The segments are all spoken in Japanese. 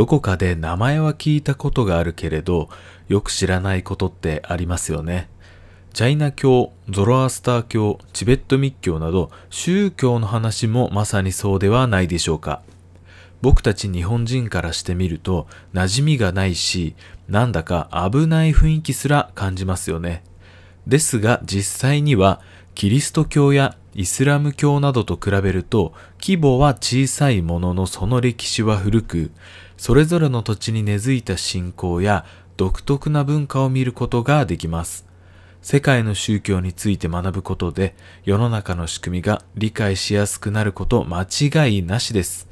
どこかで名前は聞いたことがあるけれど、よく知らないことってありますよね。チャイナ教、ゾロアスター教、チベット密教など宗教の話もまさにそうではないでしょうか。僕たち日本人からしてみると馴染みがないし、なんだか危ない雰囲気すら感じますよね。ですが実際にはキリスト教やイスラム教などと比べると規模は小さいもののその歴史は古く、それぞれの土地に根付いた信仰や独特な文化を見ることができます。世界の宗教について学ぶことで世の中の仕組みが理解しやすくなること間違いなしです。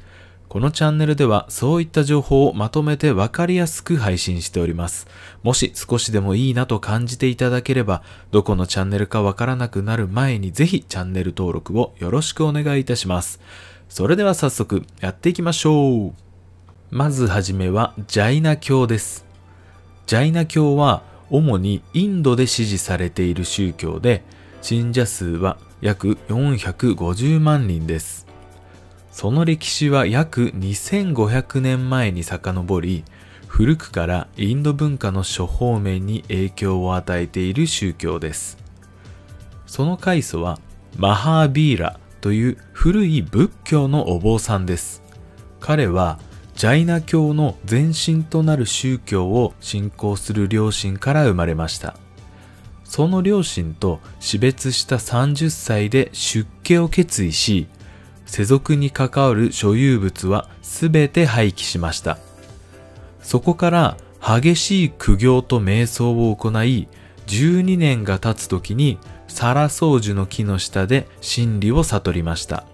このチャンネルではそういった情報をまとめてわかりやすく配信しております。もし少しでもいいなと感じていただければ、どこのチャンネルかわからなくなる前にぜひチャンネル登録をよろしくお願いいたします。それでは早速やっていきましょう。まずはじめはジャイナ教です。ジャイナ教は主にインドで支持されている宗教で、信者数は約450万人です。その歴史は約2500年前に遡り、古くからインド文化の諸方面に影響を与えている宗教です。その開祖はマハービーラという古い仏教のお坊さんです。彼はジャイナ教の前身となる宗教を信仰する両親から生まれました。その両親と死別した30歳で出家を決意し、世俗に関わる所有物は全て廃棄しました。そこから激しい苦行と瞑想を行い、12年が経つ時にサラソージュの木の下で真理を悟りました。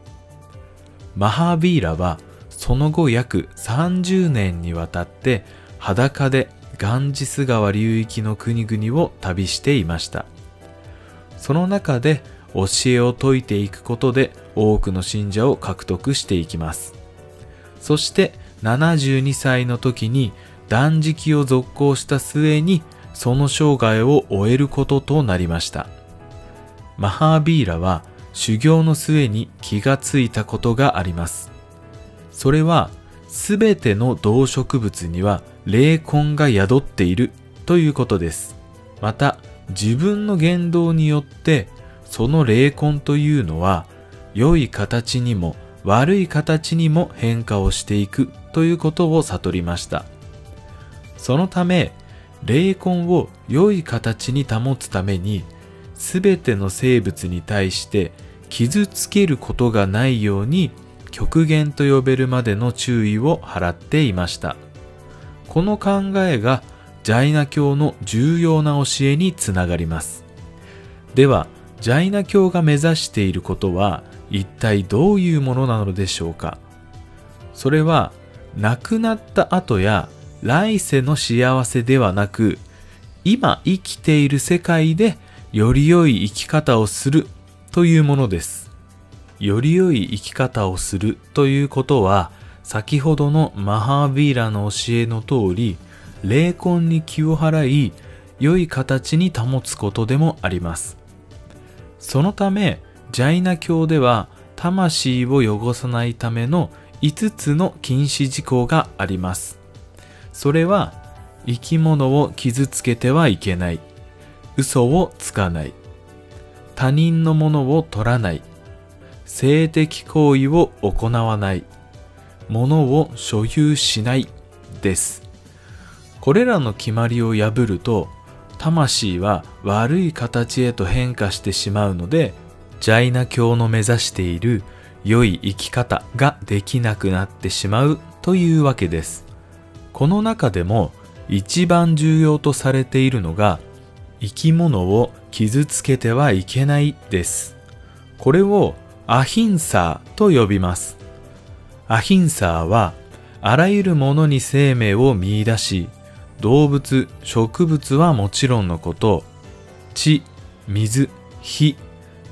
マハービーラはその後約30年にわたって裸でガンジス川流域の国々を旅していました。その中で教えを説いていくことで多くの信者を獲得していきます。そして72歳の時に断食を続行した末にその生涯を終えることとなりました。マハービーラは修行の末に気がついたことがあります。それは全ての動植物には霊魂が宿っているということです。また自分の言動によってその霊魂というのは良い形にも悪い形にも変化をしていくということを悟りました。そのため、霊魂を良い形に保つために、すべての生物に対して傷つけることがないように極限と呼べるまでの注意を払っていました。この考えがジャイナ教の重要な教えにつながります。では、ジャイナ教が目指していることは一体どういうものなのでしょうか？それは亡くなった後や来世の幸せではなく今生きている世界でより良い生き方をするというものです。より良い生き方をするということは先ほどのマハービーラの教えの通り霊魂に気を払い良い形に保つことでもあります。そのためジャイナ教では魂を汚さないための5つの禁止事項があります。それは生き物を傷つけてはいけない。嘘をつかない。他人のものを取らない。性的行為を行わない。物を所有しないです。これらの決まりを破ると魂は悪い形へと変化してしまうので、ジャイナ教の目指している良い生き方ができなくなってしまうというわけです。この中でも一番重要とされているのが生き物を傷つけてはいけないです。これをアヒンサーと呼びます。アヒンサーはあらゆるものに生命を見出し、動物、植物はもちろんのこと、地、水、火、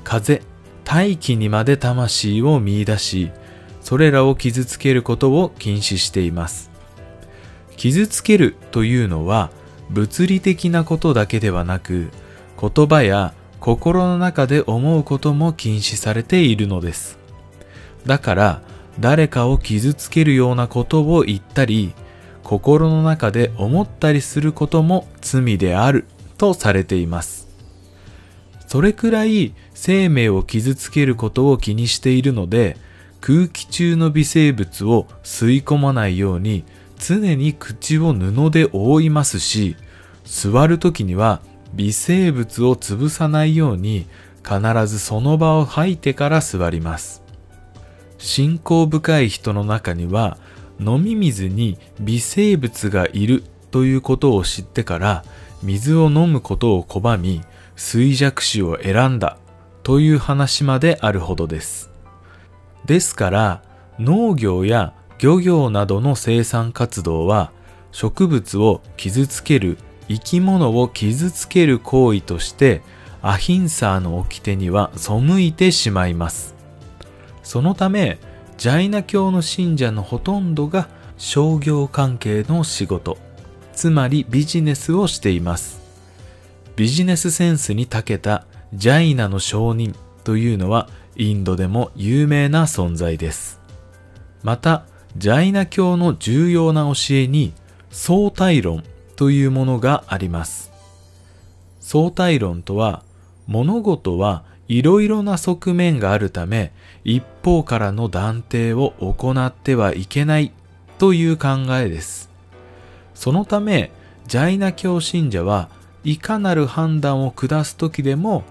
風、大気にまで魂を見出し、それらを傷つけることを禁止しています。傷つけるというのは物理的なことだけではなく、言葉や心の中で思うことも禁止されているのです。だから、誰かを傷つけるようなことを言ったり、心の中で思ったりすることも罪であるとされていますそれくらい生命を傷つけることを気にしているので空気中の微生物を吸い込まないように常に口を布で覆いますし座る時には微生物を潰さないように必ずその場を吐いてから座ります。信仰深い人の中には飲み水に微生物がいるということを知ってから水を飲むことを拒み衰弱死を選んだという話まであるほどです。ですから農業や漁業などの生産活動は植物を傷つける生き物を傷つける行為としてアヒンサーの掟には背いてしまいます。そのためジャイナ教の信者のほとんどが商業関係の仕事つまりビジネスをしています。ビジネスセンスに長けたジャイナの証人というのはインドでも有名な存在です。またジャイナ教の重要な教えに相対論というものがあります。相対論とは物事はいろいろな側面があるため一方からの断定を行ってはいけないという考えです。そのためジャイナ教信者はいかなる判断を下す時でも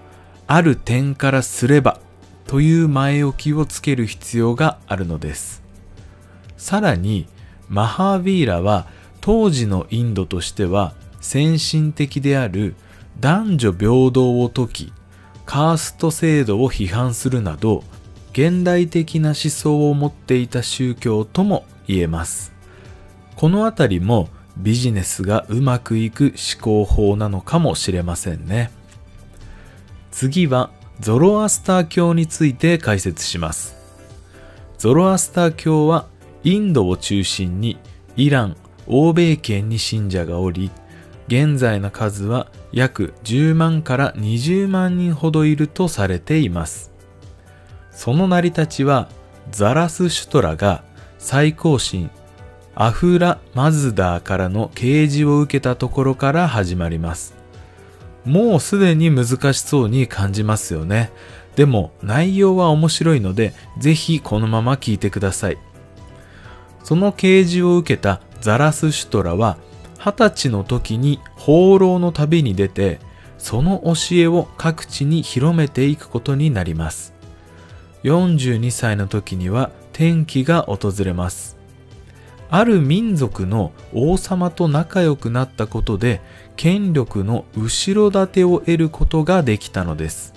ある点からすればという前置きをつける必要があるのです。さらにマハービーラは当時のインドとしては先進的である男女平等を説きカースト制度を批判するなど現代的な思想を持っていた宗教とも言えます。このあたりもビジネスがうまくいく思考法なのかもしれませんね。次はゾロアスター教について解説します。ゾロアスター教はインドを中心にイラン欧米圏に信者がおり現在の数は約10万から20万人ほどいるとされていますその成り立ちはザラスシュトラが最高神アフラ・マズダーからの啓示を受けたところから始まります。もうすでに難しそうに感じますよね。でも内容は面白いので、ぜひこのまま聞いてください。その啓示を受けたザラスシュトラは、二十歳の時に放浪の旅に出て、その教えを各地に広めていくことになります。42歳の時には転機が訪れます。ある民族の王様と仲良くなったことで権力の後ろ盾を得ることができたのです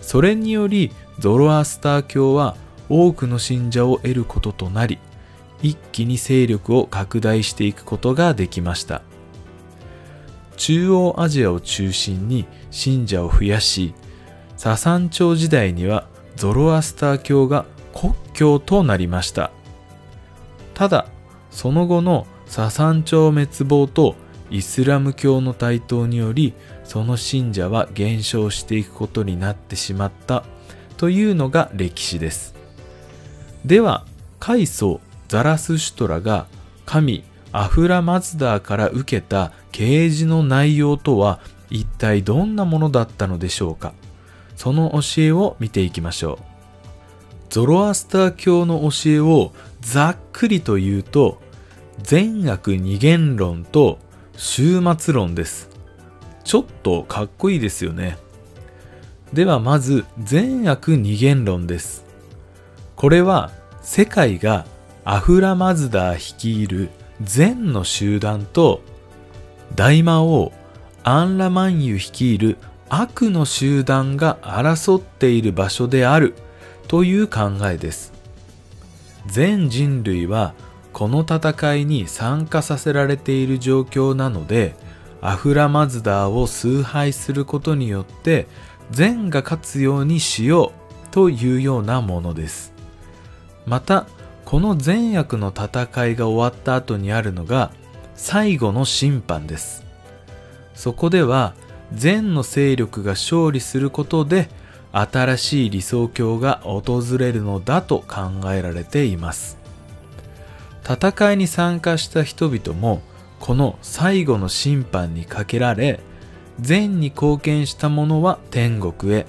それによりゾロアスター教は多くの信者を得ることとなり一気に勢力を拡大していくことができました。中央アジアを中心に信者を増やしササン朝時代にはゾロアスター教が国教となりました。ただその後のササン朝滅亡とイスラム教の台頭によりその信者は減少していくことになってしまったというのが歴史です。では開祖ザラスシュトラが神アフラマズダーから受けた啓示の内容とは一体どんなものだったのでしょうか？その教えを見ていきましょう。ゾロアスター教の教えをざっくりと言うと善悪二元論と終末論です。ちょっとかっこいいですよね。ではまず善悪二元論です。これは世界がアフラマズダー率いる善の集団と大魔王アンラマンユ率いる悪の集団が争っている場所であるという考えです。全人類はこの戦いに参加させられている状況なのでアフラマズダーを崇拝することによって善が勝つようにしようというようなものです。またこの善悪の戦いが終わった後にあるのが最後の審判です。そこでは善の勢力が勝利することで新しい理想郷が訪れるのだと考えられています。戦いに参加した人々もこの最後の審判にかけられ善に貢献した者は天国へ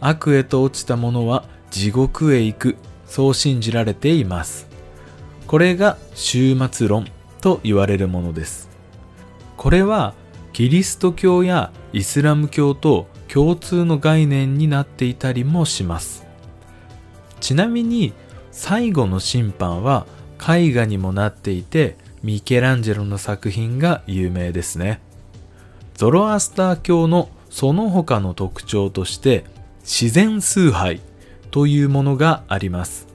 悪へと落ちた者は地獄へ行くそう信じられています。これが終末論と言われるものです。これはキリスト教やイスラム教と共通の概念になっていたりもします。ちなみに最後の審判は絵画にもなっていてミケランジェロの作品が有名ですね。ゾロアスター教のその他の特徴として自然崇拝というものがあります。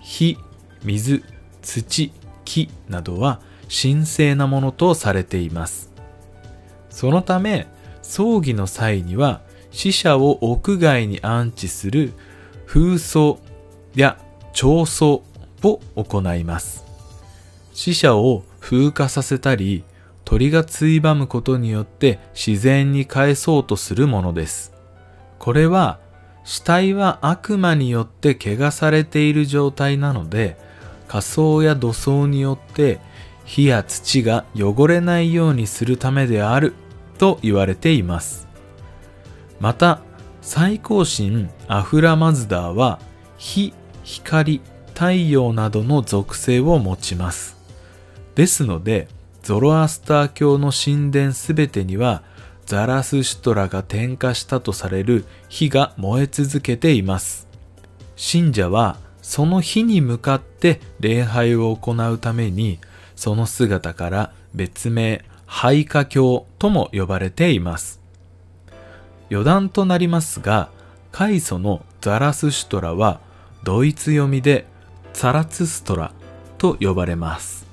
火、水、土、木などは神聖なものとされています。そのため葬儀の際には死者を屋外に安置する風葬や彫葬を行います。死者を風化させたり鳥がついばむことによって自然に返そうとするものです。これは死体は悪魔によって汚されている状態なので仮装や土葬によって火や土が汚れないようにするためであると言われていますまた最高神アフラマズダーは火、光、太陽などの属性を持ちます。ですので、ゾロアスター教の神殿すべてにはザラスシュトラが点火したとされる火が燃え続けています。信者はその火に向かって礼拝を行うためにその姿から別名廃火教とも呼ばれています。余談となりますが、開祖のザラスシュトラはドイツ読みでサラツストラと呼ばれます。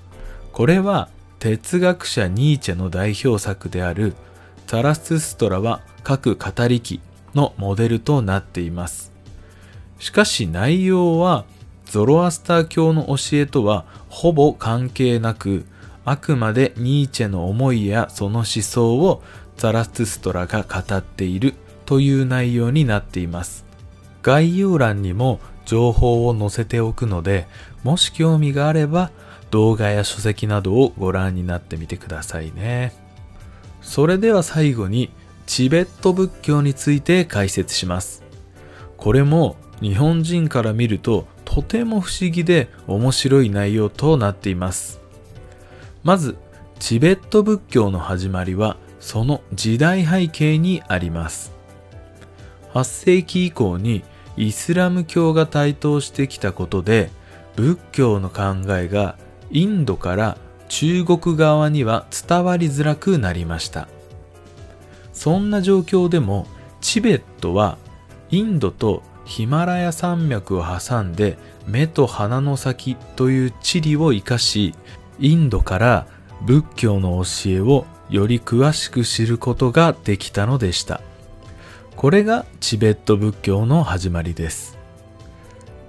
これは哲学者ニーチェの代表作であるザラツストラは各語り機のモデルとなっています。しかし内容はゾロアスター教の教えとはほぼ関係なくあくまでニーチェの思いやその思想をザラツストラが語っているという内容になっています。概要欄にも情報を載せておくので、もし興味があれば動画や書籍などをご覧になってみてくださいね。それでは最後にチベット仏教について解説します。これも日本人から見るととても不思議で面白い内容となっています。まず、チベット仏教の始まりはその時代背景にあります。8世紀以降にイスラム教が台頭してきたことで仏教の考えがインドから中国側には伝わりづらくなりました。そんな状況でもチベットはインドとヒマラヤ山脈を挟んで目と鼻の先という地理を生かしインドから仏教の教えをより詳しく知ることができたのでした。これがチベット仏教の始まりです。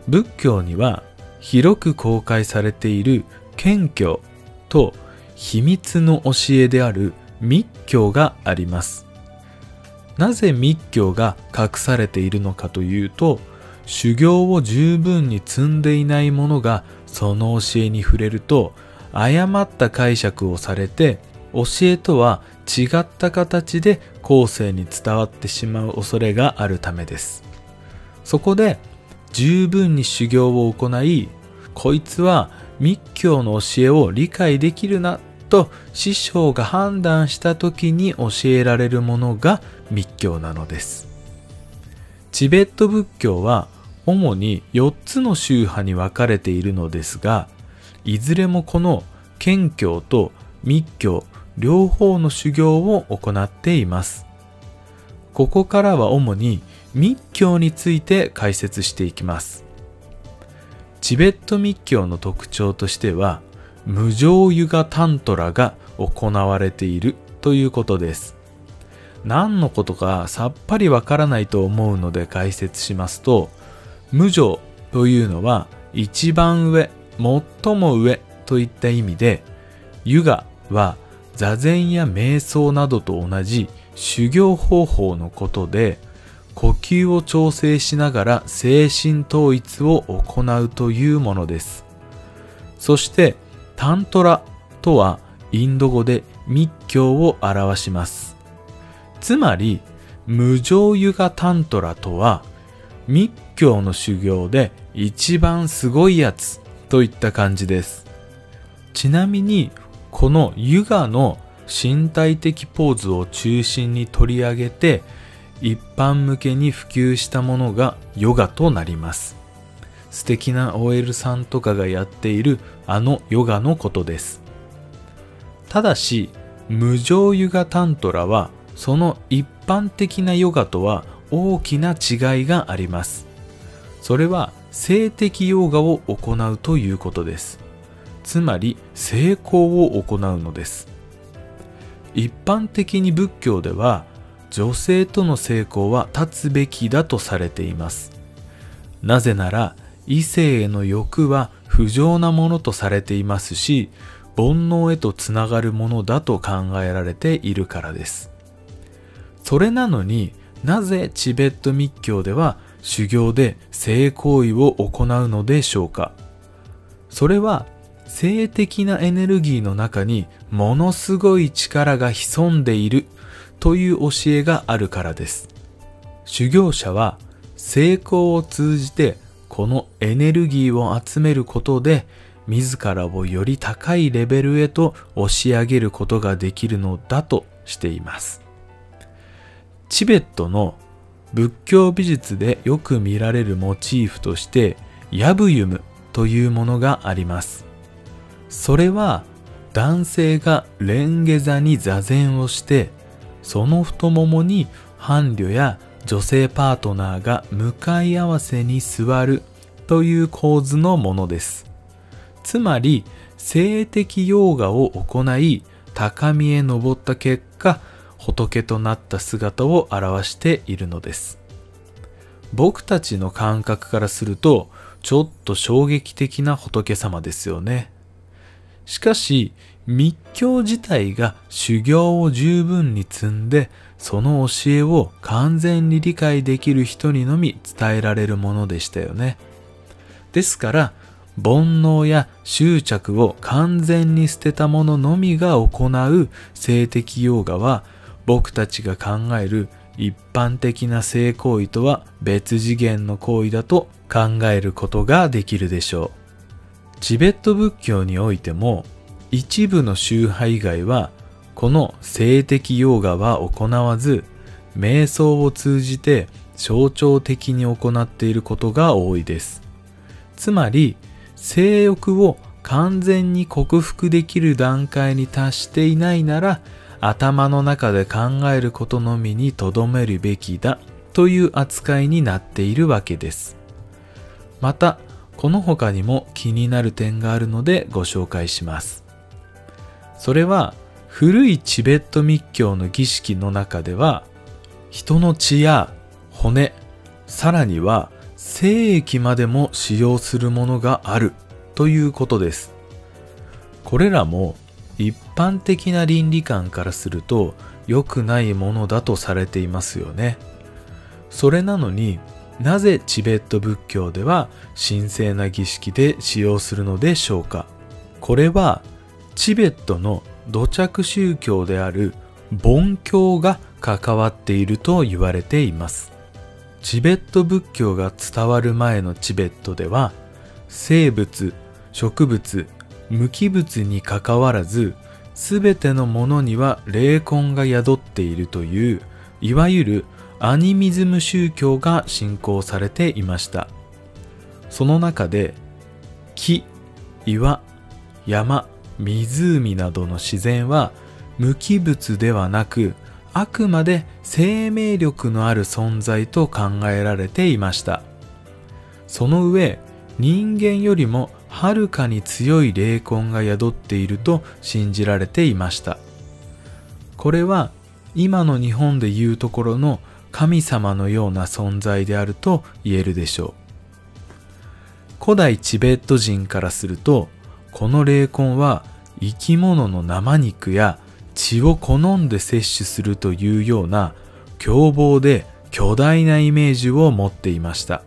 仏教には広く公開されている謙虚と秘密の教えである密教があります。なぜ密教が隠されているのかというと修行を十分に積んでいない者がその教えに触れると誤った解釈をされて教えとは違った形で後世に伝わってしまう恐れがあるためです。そこで十分に修行を行いこいつは密教の教えを理解できるなと師匠が判断した時に教えられるものが密教なのですチベット仏教は主に4つの宗派に分かれているのですがいずれもこの謙教と密教両方の修行を行っています。ここからは主に密教について解説していきます。チベット密教の特徴としては、無常油画タントラが行われているということです。何のことかさっぱりわからないと思うので解説しますと、無常というのは一番上、最も上といった意味で、油画は座禅や瞑想などと同じ修行方法のことで呼吸を調整しながら精神統一を行うというものです。そしてタントラとはインド語で密教を表します。つまり無常ユガタントラとは密教の修行で一番すごいやつといった感じです。ちなみにこのユガの身体的ポーズを中心に取り上げて一般向けに普及したものがヨガとなります。素敵な OL さんとかがやっているあのヨガのことです。ただし無常ユガタントラはその一般的なヨガとは大きな違いがあります。それは性的ヨガを行うということです。つまり成功を行うのです。一般的に仏教では女性との成功は立つべきだとされています。なぜなら異性への欲は不浄なものとされていますし煩悩へとつながるものだと考えられているからです。それなのになぜチベット密教では修行で性行為を行うのでしょうか。それは性的なエネルギーの中にものすごい力が潜んでいるという教えがあるからです。修行者は成功を通じてこのエネルギーを集めることで自らをより高いレベルへと押し上げることができるのだとしています。チベットの仏教美術でよく見られるモチーフとしてヤブユムというものがあります。それは男性がレンゲ座に座禅をしてその太ももに伴侶や女性パートナーが向かい合わせに座るという構図のものです。つまり性的ヨガを行い高みへ登った結果仏となった姿を表しているのです。僕たちの感覚からするとちょっと衝撃的な仏様ですよね。しかし密教自体が修行を十分に積んでその教えを完全に理解できる人にのみ伝えられるものでしたよね。ですから煩悩や執着を完全に捨てた者のみが行う性的ヨガは僕たちが考える一般的な性行為とは別次元の行為だと考えることができるでしょう。チベット仏教においても一部の宗派以外はこの性的ヨガは行わず瞑想を通じて象徴的に行っていることが多いです。つまり性欲を完全に克服できる段階に達していないなら頭の中で考えることのみに留めるべきだという扱いになっているわけです。またこの他にも気になる点があるのでご紹介します。それは古いチベット密教の儀式の中では人の血や骨さらには精液までも使用するものがあるということです。これらも一般的な倫理観からすると良くないものだとされていますよね。それなのになぜチベット仏教では神聖な儀式で使用するのでしょうか？これはチベットの土着宗教である梵教が関わっていると言われています。チベット仏教が伝わる前のチベットでは生物植物無機物にかかわらず全てのものには霊魂が宿っているといういわゆるアニミズム宗教が信仰されていました。その中で木岩山湖などの自然は無機物ではなくあくまで生命力のある存在と考えられていました。その上人間よりもはるかに強い霊魂が宿っていると信じられていました。これは今の日本でいうところの神様のような存在であると言えるでしょう。古代チベット人からするとこの霊魂は生き物の生肉や血を好んで摂取するというような凶暴で巨大なイメージを持っていました。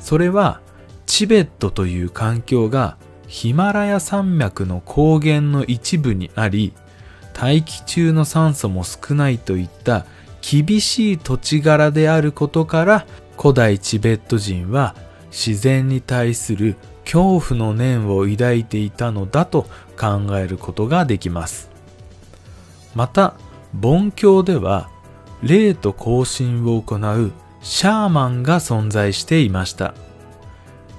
それはチベットという環境がヒマラヤ山脈の高原の一部にあり大気中の酸素も少ないといった厳しい土地柄であることから古代チベット人は自然に対する恐怖の念を抱いていたのだと考えることができます。また梵教では霊と交信を行うシャーマンが存在していました。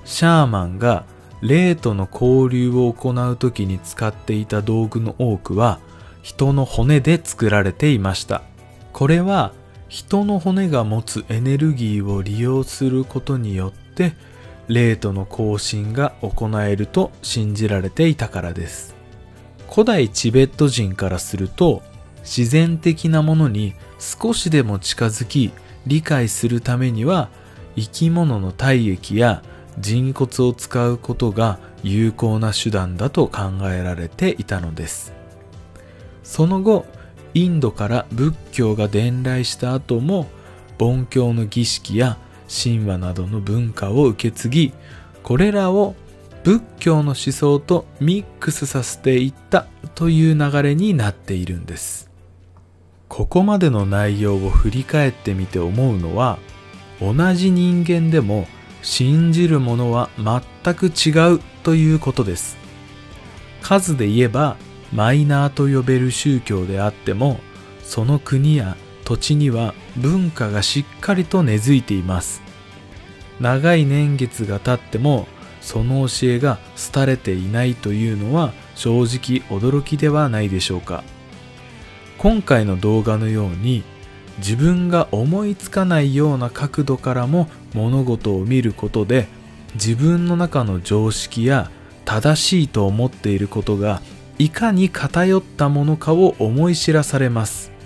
シャーマンが霊との交流を行う時に使っていた道具の多くは人の骨で作られていました。これは人の骨が持つエネルギーを利用することによって霊との交信が行えると信じられていたからです。古代チベット人からすると自然的なものに少しでも近づき理解するためには生き物の体液や人骨を使うことが有効な手段だと考えられていたのです。その後インドから仏教が伝来した後も梵教の儀式や神話などの文化を受け継ぎこれらを仏教の思想とミックスさせていったという流れになっているんです。ここまでの内容を振り返ってみて思うのは同じ人間でも信じるものは全く違うということです。数で言えばマイナーと呼べる宗教であってもその国や土地には文化がしっかりと根付いています。長い年月が経ってもその教えが廃れていないというのは正直驚きではないでしょうか。今回の動画のように自分が思いつかないような角度からも物事を見ることで自分の中の常識や正しいと思っていることがいかに偏ったものかを思い知らされます。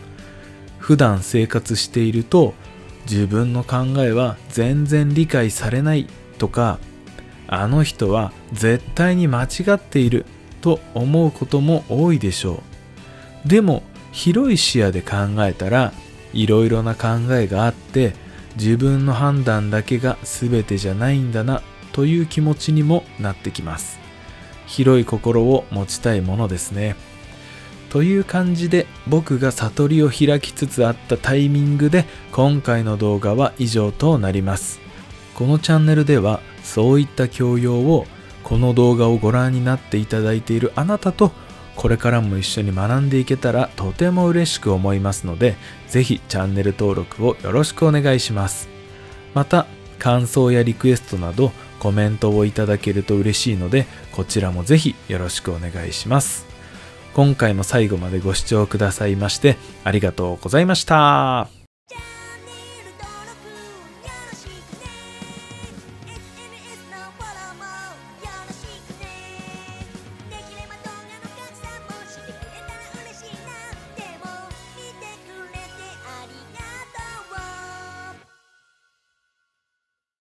普段生活していると自分の考えは全然理解されないとかあの人は絶対に間違っていると思うことも多いでしょう。でも広い視野で考えたらいろいろな考えがあって自分の判断だけが全てじゃないんだなという気持ちにもなってきます。広い心を持ちたいものですね。という感じで僕が悟りを開きつつあったタイミングで今回の動画は以上となりますこのチャンネルではそういった教養をこの動画をご覧になっていただいているあなたとこれからも一緒に学んでいけたらとても嬉しく思いますので、ぜひチャンネル登録をよろしくお願いします。また、感想やリクエストなどコメントをいただけると嬉しいので、こちらもぜひよろしくお願いします。今回も最後までご視聴くださいましてありがとうございました。